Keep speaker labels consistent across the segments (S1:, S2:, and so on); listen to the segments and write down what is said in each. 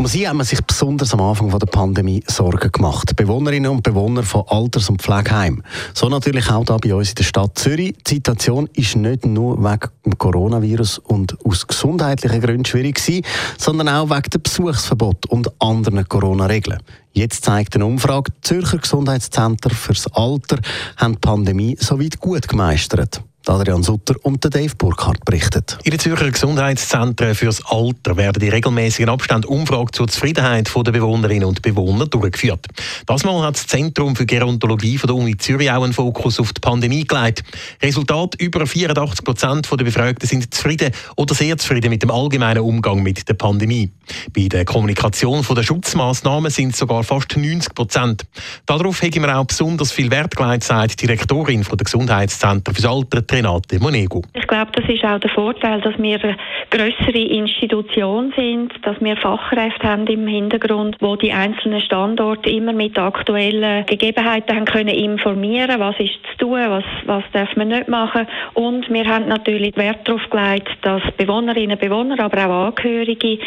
S1: Um sie haben sich besonders am Anfang der Pandemie Sorgen gemacht. Bewohnerinnen und Bewohner von Alters- und Pflegeheimen. So natürlich auch da bei uns in der Stadt Zürich. Die Situation ist nicht nur wegen dem Coronavirus und aus gesundheitlichen Gründen schwierig gewesen, sondern auch wegen dem Besuchsverbot und anderen Corona-Regeln. Jetzt zeigt eine Umfrage, Zürcher Gesundheitszentren fürs Alter haben die Pandemie soweit gut gemeistert. Adrian Sutter und Dave Burkhardt berichtet.
S2: In den Zürcher Gesundheitszentren fürs Alter werden in regelmäßigen Abstand Umfragen zur Zufriedenheit der Bewohnerinnen und Bewohner durchgeführt. Das Mal hat das Zentrum für Gerontologie von der Uni Zürich auch einen Fokus auf die Pandemie gelegt. Resultat: über 84 Prozent der Befragten sind zufrieden oder sehr zufrieden mit dem allgemeinen Umgang mit der Pandemie. Bei der Kommunikation der Schutzmaßnahmen sind es sogar fast 90 Prozent. Darauf haben wir auch besonders viel Wert gelegt, sagt die Direktorin der Gesundheitszentren fürs Alter, Renate Monego.
S3: Ich glaube, das ist auch der Vorteil, dass wir eine größere Institution sind, dass wir Fachkräfte haben im Hintergrund, wo die einzelnen Standorte immer mit aktuellen Gegebenheiten haben können informieren, was ist zu tun, was, was darf man nicht machen. Und wir haben natürlich Wert darauf gelegt, dass Bewohnerinnen und Bewohner, aber auch Angehörige,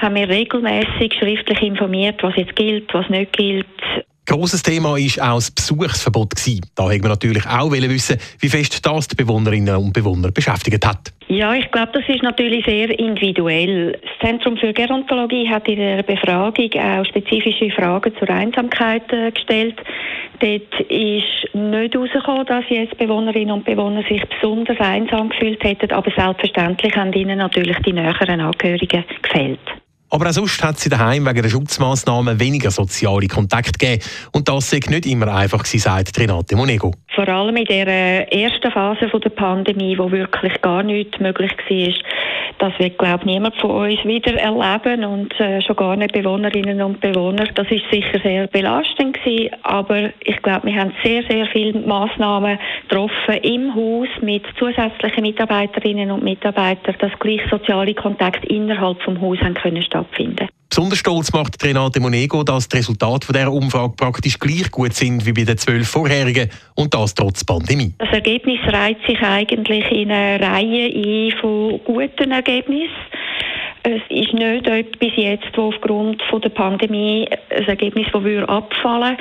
S3: haben wir regelmäßig schriftlich informiert, was jetzt gilt, was nicht gilt,
S2: Grosses Thema war auch das Besuchsverbot. Da wollten wir natürlich auch wissen, wie fest das die Bewohnerinnen und Bewohner beschäftigt hat.
S3: Ja, ich glaube, das ist natürlich sehr individuell. Das Zentrum für Gerontologie hat in der Befragung auch spezifische Fragen zur Einsamkeit äh, gestellt. Dort ist nicht herausgekommen, dass jetzt Bewohnerinnen und Bewohner sich besonders einsam gefühlt hätten, aber selbstverständlich haben ihnen natürlich die näheren Angehörigen gefehlt.
S2: Aber auch sonst hat sie daheim wegen der Schutzmaßnahmen weniger soziale Kontakte gegeben. Und das sei nicht immer einfach gewesen, sagt Renate Monego.
S3: Vor allem in der ersten Phase der Pandemie, wo wirklich gar nichts möglich war, das wird, glaube ich, niemand von uns wieder erleben und äh, schon gar nicht Bewohnerinnen und Bewohner. Das ist sicher sehr belastend gewesen, aber ich glaube, wir haben sehr, sehr viele Massnahmen getroffen im Haus mit zusätzlichen Mitarbeiterinnen und Mitarbeitern, dass gleich soziale Kontakte innerhalb vom Haus haben können stattfinden.
S2: Besonders stolz macht Renate Monego, dass die Resultate von dieser Umfrage praktisch gleich gut sind wie bei den zwölf vorherigen und das trotz Pandemie.
S3: Das Ergebnis reiht sich eigentlich in eine Reihe ein von guten Ergebnissen. Es ist nicht bis jetzt, wo aufgrund von der Pandemie ein Ergebnis, das abfallen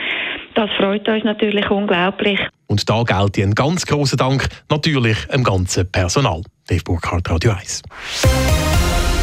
S3: Das freut uns natürlich unglaublich.
S2: Und da gilt ein ganz großer Dank natürlich dem ganzen Personal. Dave Burkhardt, Radio 1.